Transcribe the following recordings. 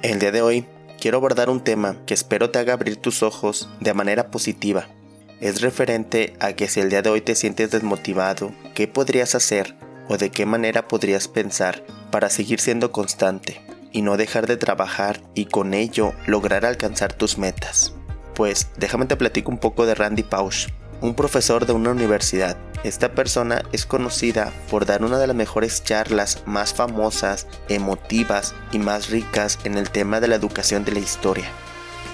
El día de hoy quiero abordar un tema que espero te haga abrir tus ojos de manera positiva. Es referente a que si el día de hoy te sientes desmotivado, ¿qué podrías hacer o de qué manera podrías pensar para seguir siendo constante y no dejar de trabajar y con ello lograr alcanzar tus metas? Pues déjame te platico un poco de Randy Pausch, un profesor de una universidad. Esta persona es conocida por dar una de las mejores charlas más famosas, emotivas y más ricas en el tema de la educación de la historia.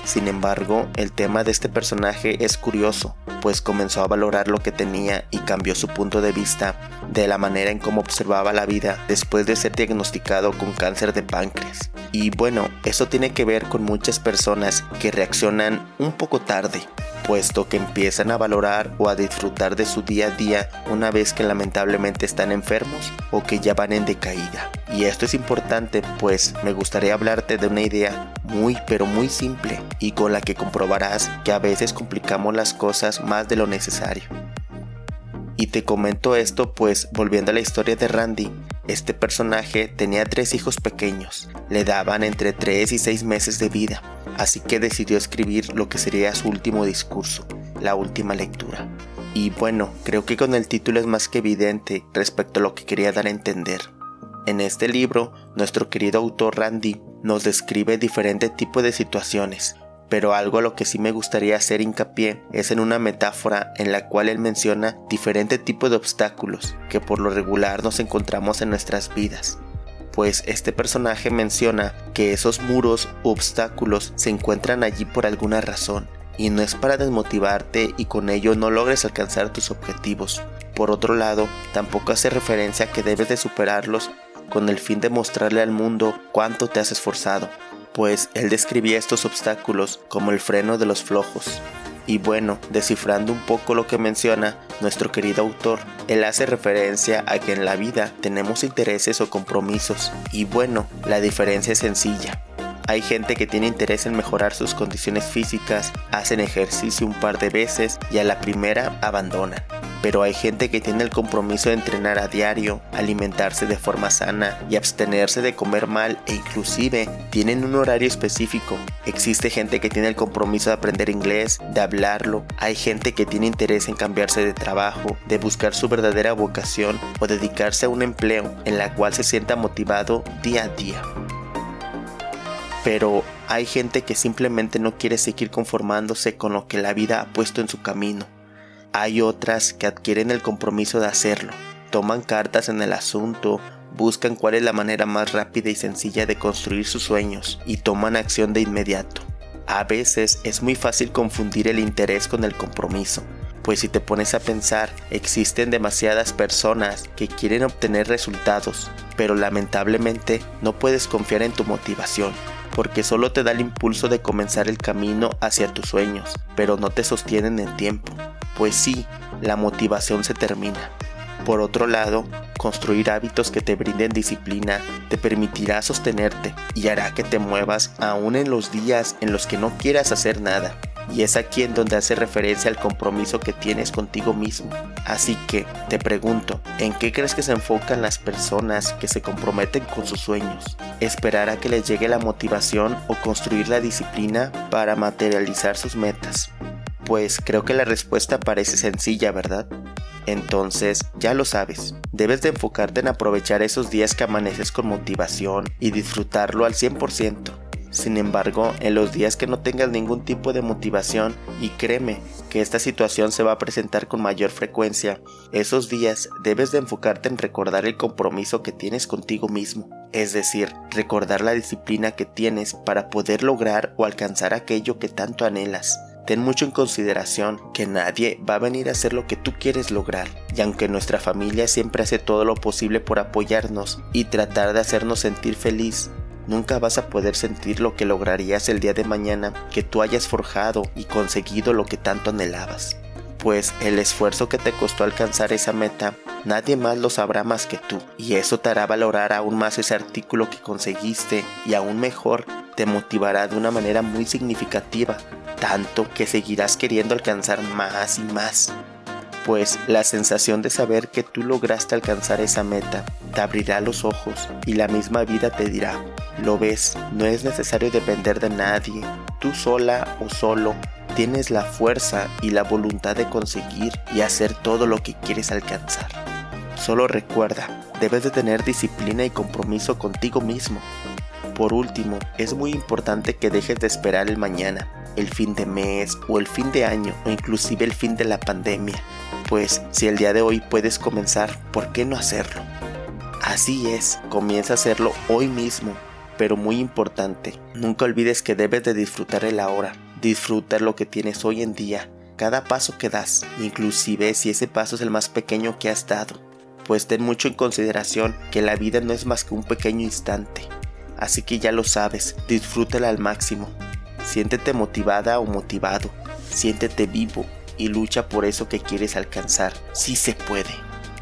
Sin embargo, el tema de este personaje es curioso, pues comenzó a valorar lo que tenía y cambió su punto de vista de la manera en cómo observaba la vida después de ser diagnosticado con cáncer de páncreas. Y bueno, eso tiene que ver con muchas personas que reaccionan un poco tarde, puesto que empiezan a valorar o a disfrutar de su día a día una vez que lamentablemente están enfermos o que ya van en decaída. Y esto es importante pues me gustaría hablarte de una idea muy pero muy simple y con la que comprobarás que a veces complicamos las cosas más de lo necesario. Y te comento esto pues volviendo a la historia de Randy, este personaje tenía tres hijos pequeños, le daban entre 3 y 6 meses de vida, así que decidió escribir lo que sería su último discurso, la última lectura. Y bueno, creo que con el título es más que evidente respecto a lo que quería dar a entender. En este libro, nuestro querido autor Randy nos describe diferentes tipos de situaciones, pero algo a lo que sí me gustaría hacer hincapié es en una metáfora en la cual él menciona diferentes tipos de obstáculos que por lo regular nos encontramos en nuestras vidas. Pues este personaje menciona que esos muros u obstáculos se encuentran allí por alguna razón, y no es para desmotivarte y con ello no logres alcanzar tus objetivos. Por otro lado, tampoco hace referencia a que debes de superarlos con el fin de mostrarle al mundo cuánto te has esforzado, pues él describía estos obstáculos como el freno de los flojos. Y bueno, descifrando un poco lo que menciona nuestro querido autor, él hace referencia a que en la vida tenemos intereses o compromisos. Y bueno, la diferencia es sencilla. Hay gente que tiene interés en mejorar sus condiciones físicas, hacen ejercicio un par de veces y a la primera abandonan pero hay gente que tiene el compromiso de entrenar a diario, alimentarse de forma sana y abstenerse de comer mal e inclusive tienen un horario específico. Existe gente que tiene el compromiso de aprender inglés, de hablarlo, hay gente que tiene interés en cambiarse de trabajo, de buscar su verdadera vocación o dedicarse a un empleo en la cual se sienta motivado día a día. Pero hay gente que simplemente no quiere seguir conformándose con lo que la vida ha puesto en su camino hay otras que adquieren el compromiso de hacerlo, toman cartas en el asunto, buscan cuál es la manera más rápida y sencilla de construir sus sueños y toman acción de inmediato. A veces es muy fácil confundir el interés con el compromiso, pues si te pones a pensar, existen demasiadas personas que quieren obtener resultados, pero lamentablemente no puedes confiar en tu motivación, porque solo te da el impulso de comenzar el camino hacia tus sueños, pero no te sostienen el tiempo pues sí, la motivación se termina. Por otro lado, construir hábitos que te brinden disciplina te permitirá sostenerte y hará que te muevas aún en los días en los que no quieras hacer nada. Y es aquí en donde hace referencia al compromiso que tienes contigo mismo. Así que te pregunto, ¿en qué crees que se enfocan las personas que se comprometen con sus sueños? ¿Esperar a que les llegue la motivación o construir la disciplina para materializar sus metas? Pues creo que la respuesta parece sencilla, ¿verdad? Entonces, ya lo sabes, debes de enfocarte en aprovechar esos días que amaneces con motivación y disfrutarlo al 100%. Sin embargo, en los días que no tengas ningún tipo de motivación, y créeme que esta situación se va a presentar con mayor frecuencia, esos días debes de enfocarte en recordar el compromiso que tienes contigo mismo, es decir, recordar la disciplina que tienes para poder lograr o alcanzar aquello que tanto anhelas. Ten mucho en consideración que nadie va a venir a hacer lo que tú quieres lograr, y aunque nuestra familia siempre hace todo lo posible por apoyarnos y tratar de hacernos sentir feliz, nunca vas a poder sentir lo que lograrías el día de mañana que tú hayas forjado y conseguido lo que tanto anhelabas. Pues el esfuerzo que te costó alcanzar esa meta, nadie más lo sabrá más que tú, y eso te hará valorar aún más ese artículo que conseguiste y aún mejor te motivará de una manera muy significativa tanto que seguirás queriendo alcanzar más y más. Pues la sensación de saber que tú lograste alcanzar esa meta te abrirá los ojos y la misma vida te dirá, Lo ves, no es necesario depender de nadie. Tú sola o solo tienes la fuerza y la voluntad de conseguir y hacer todo lo que quieres alcanzar. Solo recuerda, debes de tener disciplina y compromiso contigo mismo. Por último, es muy importante que dejes de esperar el mañana, el fin de mes o el fin de año o inclusive el fin de la pandemia. Pues si el día de hoy puedes comenzar, ¿por qué no hacerlo? Así es, comienza a hacerlo hoy mismo, pero muy importante, nunca olvides que debes de disfrutar el ahora, disfrutar lo que tienes hoy en día, cada paso que das, inclusive si ese paso es el más pequeño que has dado, pues ten mucho en consideración que la vida no es más que un pequeño instante, así que ya lo sabes, disfrútala al máximo, siéntete motivada o motivado, siéntete vivo y lucha por eso que quieres alcanzar, si se puede.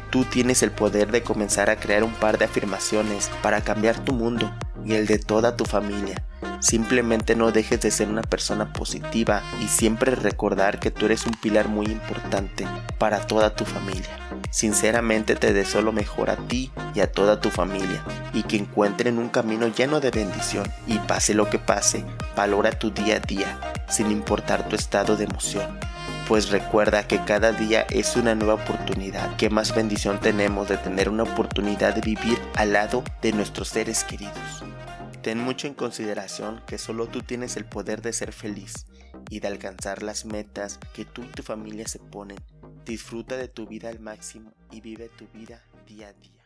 Tú tienes el poder de comenzar a crear un par de afirmaciones para cambiar tu mundo y el de toda tu familia. Simplemente no dejes de ser una persona positiva y siempre recordar que tú eres un pilar muy importante para toda tu familia. Sinceramente te deseo lo mejor a ti y a toda tu familia y que encuentren un camino lleno de bendición y pase lo que pase, valora tu día a día sin importar tu estado de emoción pues recuerda que cada día es una nueva oportunidad. Qué más bendición tenemos de tener una oportunidad de vivir al lado de nuestros seres queridos. Ten mucho en consideración que solo tú tienes el poder de ser feliz y de alcanzar las metas que tú y tu familia se ponen. Disfruta de tu vida al máximo y vive tu vida día a día.